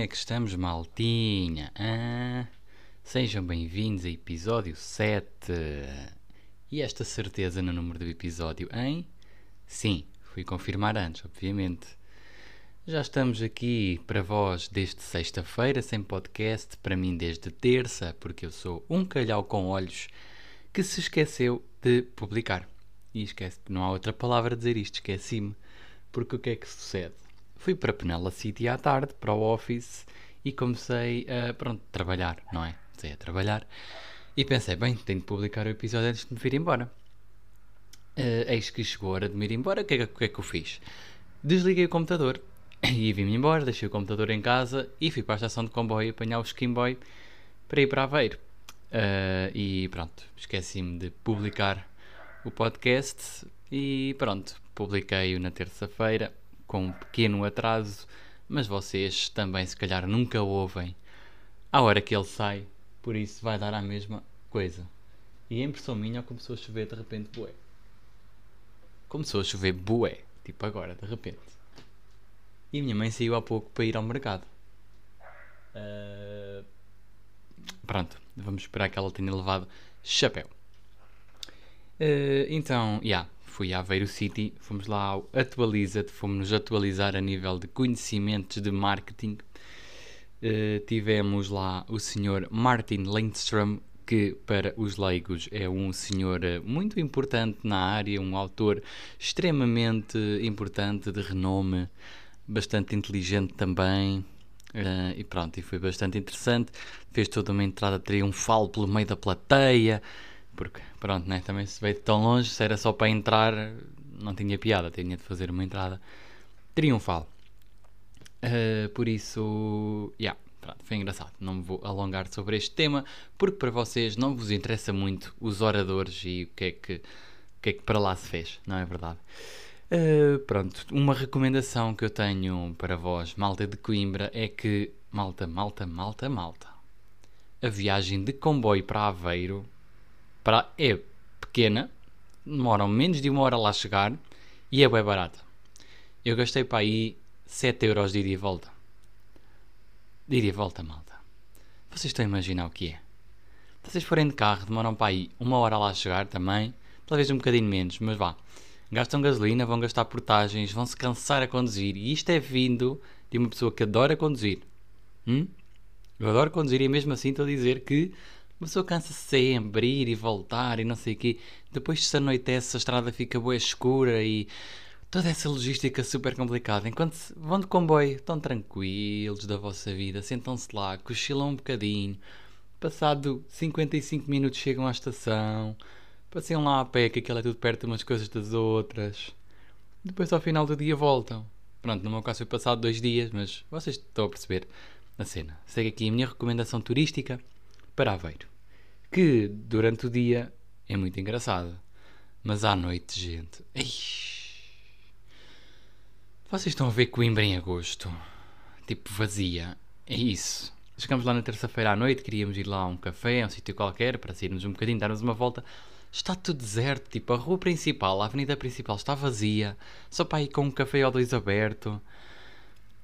é que estamos, maltinha? Ah, sejam bem-vindos a episódio 7. E esta certeza no número do episódio, hein? Sim, fui confirmar antes, obviamente. Já estamos aqui para vós desde sexta-feira, sem podcast, para mim desde terça, porque eu sou um calhau com olhos que se esqueceu de publicar. E esquece, não há outra palavra a dizer isto, esqueci-me. Porque o que é que sucede? Fui para Penela City à tarde, para o office, e comecei a, pronto, trabalhar, não é? Comecei a trabalhar. E pensei, bem, tenho de publicar o episódio antes de me vir embora. Uh, eis que chegou a hora de me ir embora, o que, é, que é que eu fiz? Desliguei o computador e vim-me embora, deixei o computador em casa e fui para a estação de comboio apanhar o Skimboy para ir para Aveiro. Uh, e pronto, esqueci-me de publicar o podcast e pronto, publiquei-o na terça-feira com um pequeno atraso, mas vocês também se calhar nunca ouvem à hora que ele sai, por isso vai dar a mesma coisa. E a impressão minha começou a chover de repente bué. Começou a chover bué, tipo agora, de repente. E a minha mãe saiu há pouco para ir ao mercado. Uh... Pronto, vamos esperar que ela tenha levado chapéu. Uh, então, já, yeah, fui a Aveiro City, fomos lá ao Atualiza-te, fomos-nos atualizar a nível de conhecimentos de marketing. Uh, tivemos lá o senhor Martin Lindstrom, que para os leigos é um senhor eh, muito importante na área, um autor extremamente importante, de renome, bastante inteligente também. Uh, e pronto, e foi bastante interessante. Fez toda uma entrada triunfal pelo meio da plateia porque pronto, né? também se veio tão longe, se era só para entrar, não tinha piada, tinha de fazer uma entrada triunfal. Uh, por isso, yeah, pronto, foi engraçado. Não me vou alongar sobre este tema, porque para vocês não vos interessa muito os oradores e o que é que, o que, é que para lá se fez, não é verdade? Uh, pronto, uma recomendação que eu tenho para vós, malta de Coimbra, é que, malta, malta, malta, malta, a viagem de comboio para Aveiro para, é pequena, demoram menos de uma hora lá chegar e é bem barata. Eu gastei para aí 7 euros de ida e volta. De ida e volta, malta. Vocês estão a imaginar o que é? Vocês forem de carro, demoram para aí uma hora lá chegar também, talvez um bocadinho menos, mas vá. Gastam gasolina, vão gastar portagens, vão se cansar a conduzir. E isto é vindo de uma pessoa que adora conduzir. Hum? Eu adoro conduzir e mesmo assim estou a dizer que uma pessoa cansa sempre, ir e voltar e não sei o quê. Depois se anoitece, a estrada fica boa escura e toda essa logística super complicada. Enquanto vão de comboio, estão tranquilos da vossa vida, sentam-se lá, cochilam um bocadinho. Passado 55 minutos chegam à estação, passeiam lá a pé, que aquilo é tudo perto umas coisas das outras. Depois ao final do dia voltam. Pronto, no meu caso foi passado dois dias, mas vocês estão a perceber a cena. Segue aqui a minha recomendação turística para Aveiro que durante o dia é muito engraçada, mas à noite, gente. Vocês estão a ver Coimbra em agosto? Tipo vazia. É isso. Chegamos lá na terça-feira à noite, queríamos ir lá a um café, a um sítio qualquer, para sairmos um bocadinho, darmos uma volta. Está tudo deserto, tipo, a rua principal, a avenida principal está vazia, só para ir com um café ou dois aberto.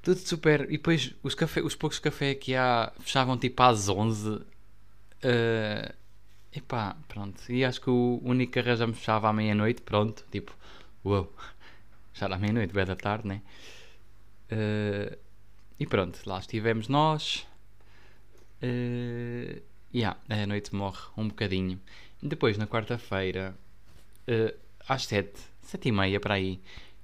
Tudo super. E depois os, café, os poucos cafés que há fechavam tipo às 11 Uh, epá, pronto. E acho que o único que arranjamos fechava à meia-noite, pronto. Tipo, uau, já era meia-noite, bem da tarde, né? Uh, e pronto, lá estivemos nós. Uh, yeah, a noite morre um bocadinho. Depois, na quarta-feira, uh, às sete, sete e meia para aí,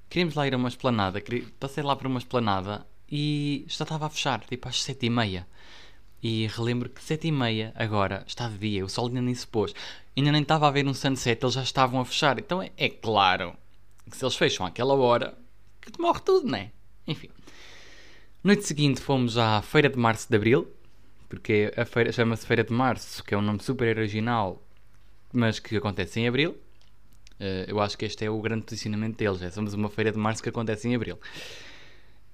queríamos lá ir a uma esplanada. Passei lá para uma esplanada e já estava a fechar, tipo às sete e meia. E relembro que sete e meia agora está de dia, o sol ainda nem se pôs, ainda nem estava a ver um sunset, eles já estavam a fechar. Então é, é claro que se eles fecham àquela hora, que morre tudo, não é? Enfim. Noite seguinte fomos à Feira de Março de Abril, porque a feira chama-se Feira de Março, que é um nome super original, mas que acontece em Abril. Uh, eu acho que este é o grande posicionamento deles, é somos uma Feira de Março que acontece em Abril.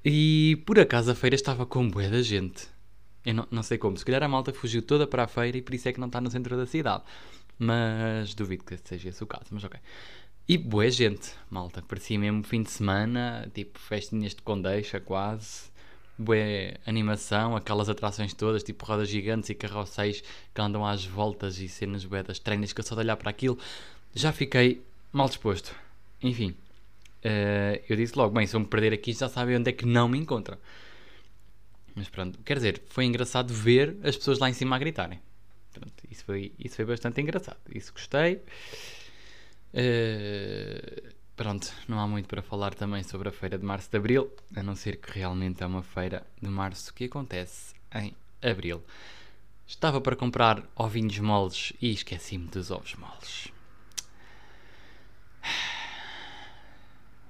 E por acaso a feira estava com bué da gente. Eu não, não sei como. Se calhar a malta fugiu toda para a feira e por isso é que não está no centro da cidade. Mas duvido que seja esse o caso, mas ok. E boa gente, malta. Parecia mesmo fim de semana, tipo festinhas de condeixa quase. bué animação, aquelas atrações todas, tipo rodas gigantes e carrosséis que andam às voltas e cenas bué das treinas que eu só de olhar para aquilo já fiquei mal disposto. Enfim, uh, eu disse logo, bem, se eu me perder aqui já sabem onde é que não me encontram. Mas pronto, quer dizer, foi engraçado ver as pessoas lá em cima a gritarem. Pronto, isso foi, isso foi bastante engraçado. Isso gostei. Uh, pronto, não há muito para falar também sobre a feira de março de abril, a não ser que realmente é uma feira de março que acontece em abril. Estava para comprar ovinhos moles e esqueci-me dos ovos moles.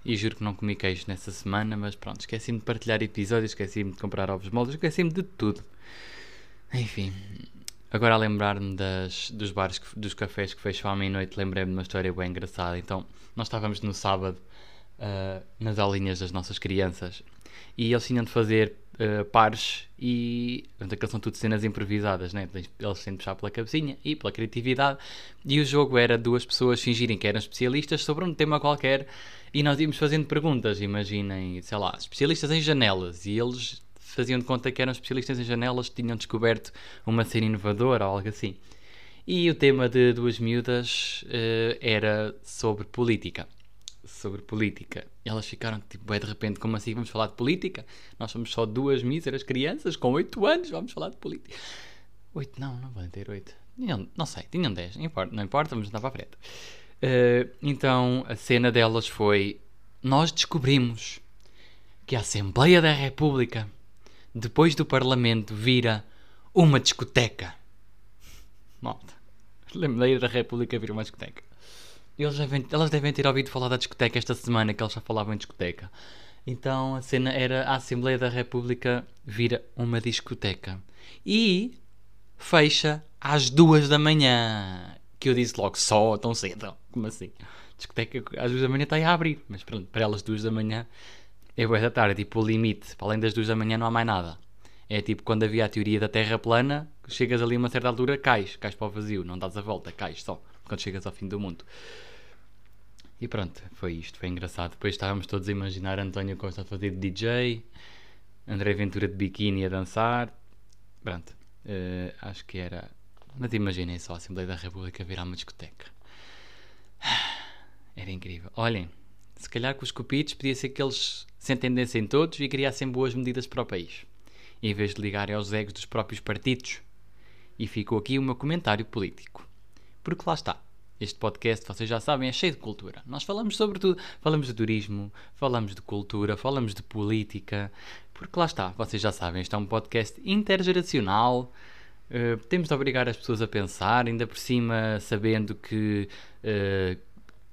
E juro que não comi queijo nessa semana, mas pronto, esqueci-me de partilhar episódios, esqueci-me de comprar ovos moles, esqueci-me de tudo. Enfim, Agora a lembrar-me dos bares, dos cafés que fecham à meia-noite, lembrei-me de uma história bem engraçada. Então, nós estávamos no sábado uh, nas aulinhas das nossas crianças e eles tinham de fazer uh, pares e portanto, aquelas são tudo cenas improvisadas, né? eles têm de puxar pela cabecinha e pela criatividade e o jogo era duas pessoas fingirem que eram especialistas sobre um tema qualquer e nós íamos fazendo perguntas, imaginem, sei lá, especialistas em janelas e eles faziam de conta que eram especialistas em janelas, tinham descoberto uma cena inovadora ou algo assim. E o tema de duas miúdas uh, era sobre política. Sobre política. Elas ficaram tipo, é de repente, como assim vamos falar de política? Nós somos só duas míseras crianças com 8 anos, vamos falar de política. 8 não, não podem ter 8. Tinham, não sei, tinham 10, não importa, não importa, vamos andar para a frente. Uh, então a cena delas foi: Nós descobrimos que a Assembleia da República depois do Parlamento, vira uma discoteca. Malta. Assembleia da República vira uma discoteca. Eles devem, elas devem ter ouvido falar da discoteca esta semana, que eles já falavam em discoteca. Então a cena era a Assembleia da República vira uma discoteca. E fecha às duas da manhã. Que eu disse logo, só tão cedo. Como assim? Discoteca às duas da manhã está a abrir. Mas pronto, para elas duas da manhã é boa da tarde, tipo o limite. Para além das duas da manhã não há mais nada. É tipo quando havia a teoria da Terra plana, chegas ali a uma certa altura, cais, cais para o vazio, não dás a volta, cais só, quando chegas ao fim do mundo. E pronto, foi isto, foi engraçado. Depois estávamos todos a imaginar António Costa a fazer de DJ, André Ventura de biquíni a dançar. Pronto, uh, acho que era. Mas imaginem só a Assembleia da República virar uma discoteca. Era incrível. Olhem, se calhar com os cupidos podia ser que eles se entendessem todos e criassem boas medidas para o país, em vez de ligarem aos egos dos próprios partidos. E ficou aqui o meu comentário político. Porque lá está. Este podcast, vocês já sabem, é cheio de cultura. Nós falamos sobre tudo. Falamos de turismo, falamos de cultura, falamos de política. Porque lá está, vocês já sabem, este é um podcast intergeracional. Uh, temos de obrigar as pessoas a pensar, ainda por cima sabendo que uh,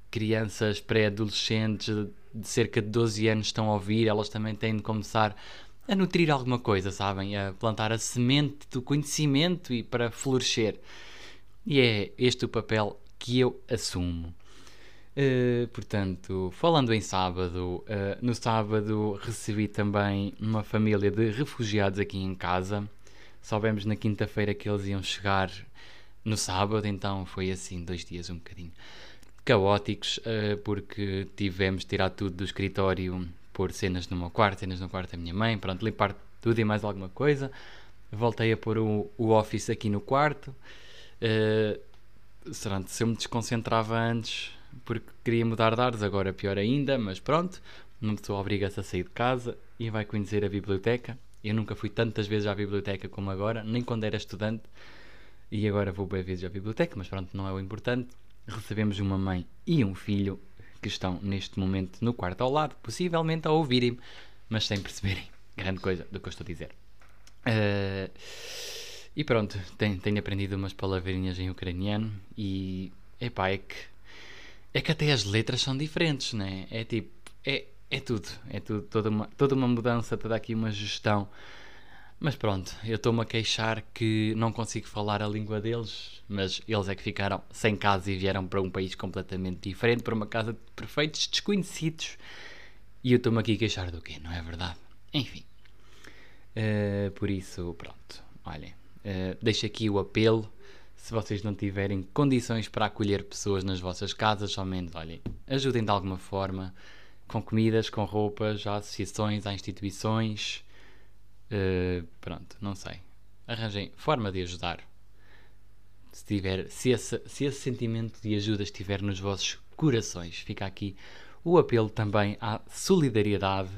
crianças pré-adolescentes de cerca de 12 anos estão a ouvir, elas também têm de começar a nutrir alguma coisa, sabem? A plantar a semente do conhecimento e para florescer. E é este o papel que eu assumo. Uh, portanto, falando em sábado, uh, no sábado recebi também uma família de refugiados aqui em casa. Soubemos na quinta-feira que eles iam chegar no sábado, então foi assim, dois dias um bocadinho caóticos, uh, porque tivemos de tirar tudo do escritório, pôr cenas no meu quarto, cenas no quarto da minha mãe, pronto, limpar tudo e mais alguma coisa. Voltei a pôr o, o office aqui no quarto. Uh, pronto, se eu me desconcentrava antes porque queria mudar de ares, agora pior ainda, mas pronto, uma pessoa obriga-se a sair de casa e vai conhecer a biblioteca. Eu nunca fui tantas vezes à biblioteca como agora, nem quando era estudante, e agora vou bem vezes à biblioteca, mas pronto, não é o importante recebemos uma mãe e um filho que estão neste momento no quarto ao lado, possivelmente a ouvirem-me, mas sem perceberem grande coisa do que eu estou a dizer. Uh, e pronto, tenho, tenho, aprendido umas palavrinhas em ucraniano e epá, é que é que até as letras são diferentes, né? É tipo, é, é tudo, é tudo, toda uma, toda uma mudança, toda aqui uma gestão mas pronto, eu estou-me a queixar que não consigo falar a língua deles, mas eles é que ficaram sem casa e vieram para um país completamente diferente, para uma casa de perfeitos desconhecidos. E eu estou-me aqui a queixar do quê? Não é verdade? Enfim. Uh, por isso, pronto. Olhem, uh, deixo aqui o apelo. Se vocês não tiverem condições para acolher pessoas nas vossas casas, somente, olhem, ajudem de alguma forma, com comidas, com roupas, a associações, a instituições Uh, pronto, não sei. Arranjem forma de ajudar. Se, tiver, se, esse, se esse sentimento de ajuda estiver nos vossos corações, fica aqui o apelo também à solidariedade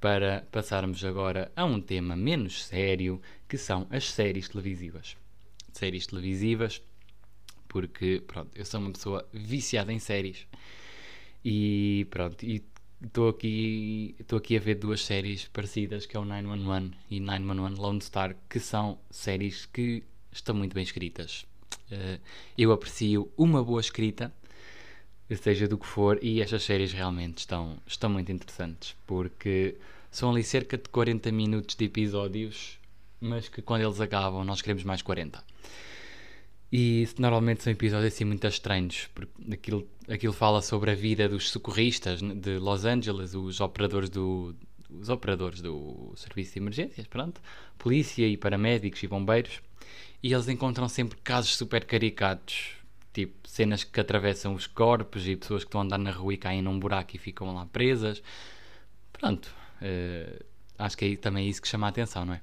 para passarmos agora a um tema menos sério, que são as séries televisivas. Séries televisivas, porque pronto, eu sou uma pessoa viciada em séries e pronto, e estou aqui, estou aqui a ver duas séries parecidas, que é o 911 e 911 Lone Star, que são séries que estão muito bem escritas. Uh, eu aprecio uma boa escrita, seja do que for, e estas séries realmente estão, estão muito interessantes, porque são ali cerca de 40 minutos de episódios, mas que quando eles acabam nós queremos mais 40. E normalmente são episódios assim muito estranhos, porque aquilo, aquilo fala sobre a vida dos socorristas de Los Angeles, os operadores do, os operadores do serviço de emergências, pronto, polícia e paramédicos e bombeiros, e eles encontram sempre casos super caricatos, tipo cenas que atravessam os corpos e pessoas que estão a andar na rua e caem num buraco e ficam lá presas. Pronto, uh, acho que é também isso que chama a atenção, não é?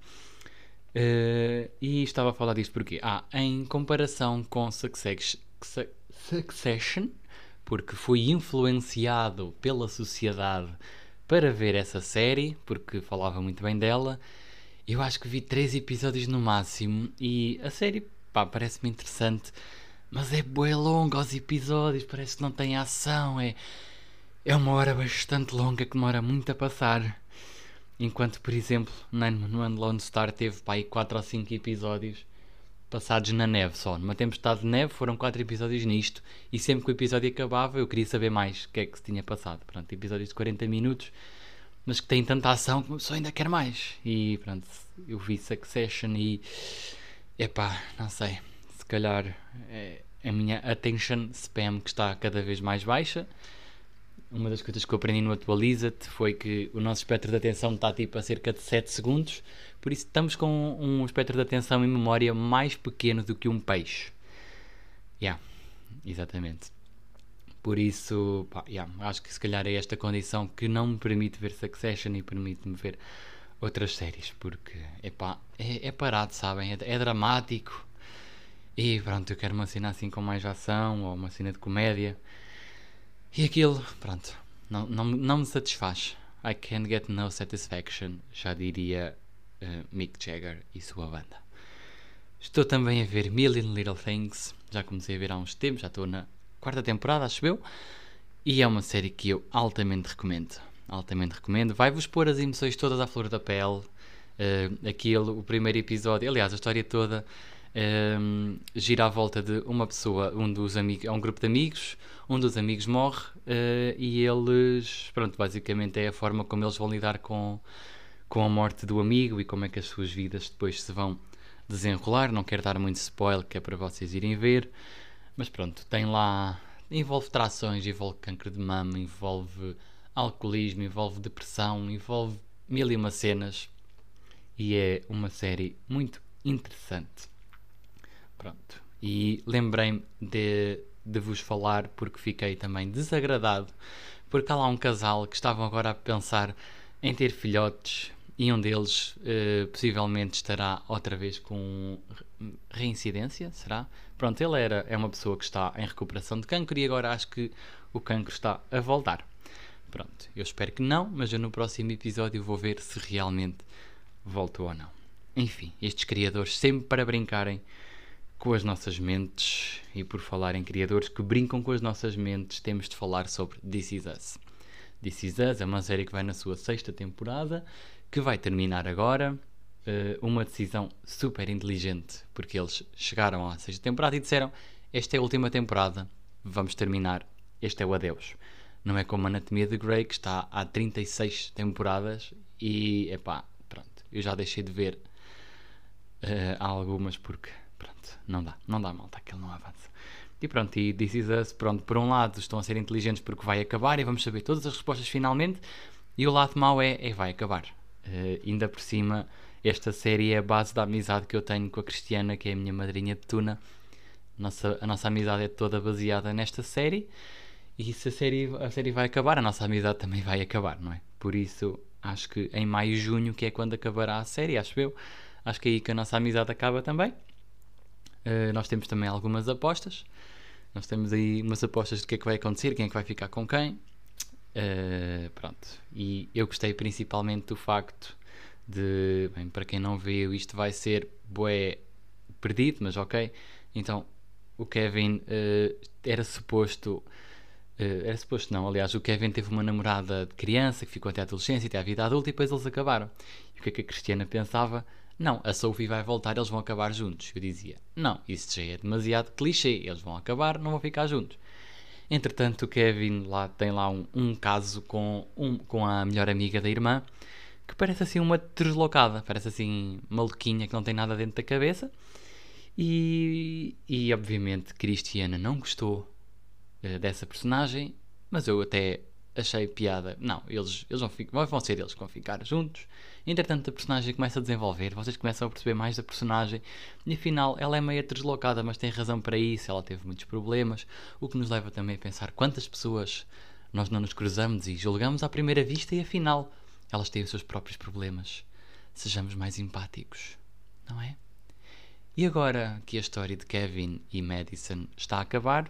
Uh, e estava a falar disto porque, ah, em comparação com Succession, porque fui influenciado pela sociedade para ver essa série, porque falava muito bem dela. Eu acho que vi três episódios no máximo e a série, pá, parece-me interessante, mas é bué longa os episódios, parece que não tem ação, é, é uma hora bastante longa que demora muito a passar. Enquanto, por exemplo, no Lone Star teve para aí 4 ou 5 episódios passados na neve só. Numa tempestade de neve foram 4 episódios nisto e sempre que o episódio acabava eu queria saber mais o que é que se tinha passado. Pronto, episódios de 40 minutos, mas que têm tanta ação que pessoa ainda quer mais. E pronto, eu vi Succession e. Epá, não sei. Se calhar é a minha attention spam que está cada vez mais baixa uma das coisas que eu aprendi no Atualiza-te foi que o nosso espectro de atenção está tipo a cerca de 7 segundos, por isso estamos com um espectro de atenção e memória mais pequeno do que um peixe. Yeah, exatamente. Por isso, pá, yeah, acho que se calhar é esta condição que não me permite ver Succession e permite-me ver outras séries, porque epá, é, é parado, sabem? É, é dramático. E pronto, eu quero uma cena assim com mais ação ou uma cena de comédia. E aquilo, pronto, não, não, não me satisfaz. I can't get no satisfaction, já diria uh, Mick Jagger e sua banda. Estou também a ver Million Little Things, já comecei a ver há uns tempos, já estou na quarta temporada, acho eu, e é uma série que eu altamente recomendo. Altamente recomendo. Vai-vos pôr as emoções todas à flor da pele. Uh, aquilo, o primeiro episódio, aliás, a história toda um, gira à volta de uma pessoa, um dos amigos, é um grupo de amigos, um dos amigos morre uh, e eles, pronto, basicamente é a forma como eles vão lidar com, com a morte do amigo e como é que as suas vidas depois se vão desenrolar. Não quero dar muito spoiler, que é para vocês irem ver, mas pronto, tem lá, envolve trações, envolve cancro de mama, envolve alcoolismo, envolve depressão, envolve mil e uma cenas e é uma série muito interessante. Pronto. E lembrei-me de, de vos falar porque fiquei também desagradado porque há lá um casal que estavam agora a pensar em ter filhotes e um deles uh, possivelmente estará outra vez com reincidência, será? Pronto, ele era, é uma pessoa que está em recuperação de cancro e agora acho que o cancro está a voltar. Pronto, eu espero que não, mas eu no próximo episódio vou ver se realmente voltou ou não. Enfim, estes criadores sempre para brincarem com as nossas mentes e por falar em criadores que brincam com as nossas mentes, temos de falar sobre This Is Us. This Is Us é uma série que vai na sua sexta temporada, que vai terminar agora. Uh, uma decisão super inteligente, porque eles chegaram à sexta temporada e disseram: Esta é a última temporada, vamos terminar, este é o adeus. Não é como a Anatomia de Grey, que está há 36 temporadas e, epá, pronto, eu já deixei de ver uh, algumas porque pronto, não dá, não dá malta, aquele não avança. E pronto, e This Is Us, pronto, por um lado estão a ser inteligentes porque vai acabar e vamos saber todas as respostas finalmente, e o lado mau é, é vai acabar. Uh, ainda por cima, esta série é a base da amizade que eu tenho com a Cristiana, que é a minha madrinha de Tuna. Nossa, a nossa amizade é toda baseada nesta série, e se a série, a série vai acabar, a nossa amizade também vai acabar, não é? Por isso, acho que em maio, junho, que é quando acabará a série, acho eu. Acho que é aí que a nossa amizade acaba também. Uh, nós temos também algumas apostas. Nós temos aí umas apostas de que é que vai acontecer, quem é que vai ficar com quem. Uh, pronto. E eu gostei principalmente do facto de, bem, para quem não viu, isto vai ser bué perdido, mas ok. Então, o Kevin uh, era suposto. Uh, era suposto não, aliás, o Kevin teve uma namorada de criança que ficou até a adolescência, até a vida adulta e depois eles acabaram. E o que é que a Cristiana pensava? Não, a Sophie vai voltar, eles vão acabar juntos. Eu dizia, não, isso já é demasiado clichê, eles vão acabar, não vão ficar juntos. Entretanto, o Kevin lá tem lá um, um caso com, um, com a melhor amiga da irmã que parece assim uma deslocada, parece assim maluquinha que não tem nada dentro da cabeça. E, e obviamente Cristiana não gostou uh, dessa personagem, mas eu até achei piada. Não, eles, eles vão, vão ser eles que vão ficar juntos. Entretanto, a personagem começa a desenvolver, vocês começam a perceber mais da personagem, e afinal ela é meio deslocada, mas tem razão para isso. Ela teve muitos problemas, o que nos leva também a pensar quantas pessoas nós não nos cruzamos e julgamos à primeira vista, e afinal elas têm os seus próprios problemas. Sejamos mais empáticos, não é? E agora que a história de Kevin e Madison está a acabar,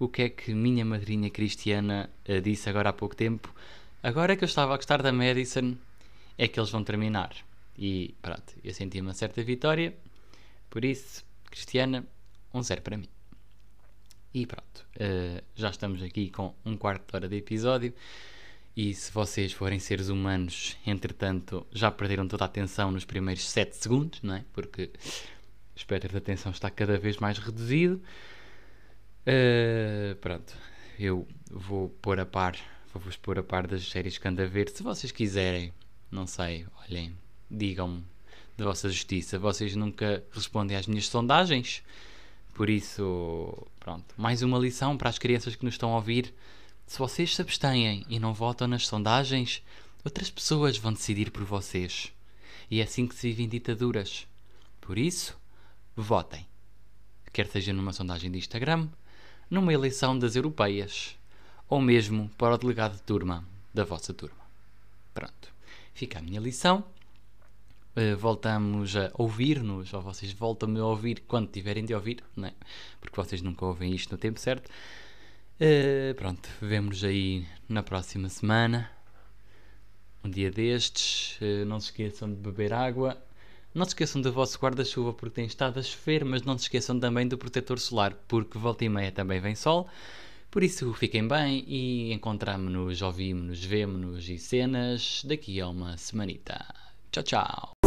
o que é que minha madrinha cristiana uh, disse agora há pouco tempo? Agora que eu estava a gostar da Madison, é que eles vão terminar. E pronto, eu senti uma certa vitória, por isso, Cristiana, um zero para mim. E pronto, uh, já estamos aqui com um quarto de hora de episódio. E se vocês forem seres humanos, entretanto, já perderam toda a atenção nos primeiros 7 segundos, não é? Porque o espectro de atenção está cada vez mais reduzido. Uh, pronto, eu vou pôr a par, vou-vos pôr a par das séries que ando a ver. Se vocês quiserem, não sei, olhem, digam-me da vossa justiça. Vocês nunca respondem às minhas sondagens, por isso, pronto, mais uma lição para as crianças que nos estão a ouvir. Se vocês se abstêm e não votam nas sondagens, outras pessoas vão decidir por vocês. E é assim que se vivem ditaduras. Por isso, votem. Quer seja numa sondagem de Instagram, numa eleição das europeias, ou mesmo para o delegado de turma da vossa turma. Pronto. Fica a minha lição. Uh, voltamos a ouvir-nos, ou vocês voltam-me a ouvir quando tiverem de ouvir, não é? porque vocês nunca ouvem isto no tempo certo. Uh, pronto, vemos aí na próxima semana. Um dia destes. Uh, não se esqueçam de beber água não se esqueçam do vosso guarda-chuva porque tem estado a chover, mas não se esqueçam também do protetor solar porque volta e meia também vem sol. Por isso fiquem bem e encontramos-nos, ouvimos-nos, vemo-nos e cenas daqui a uma semanita. Tchau, tchau!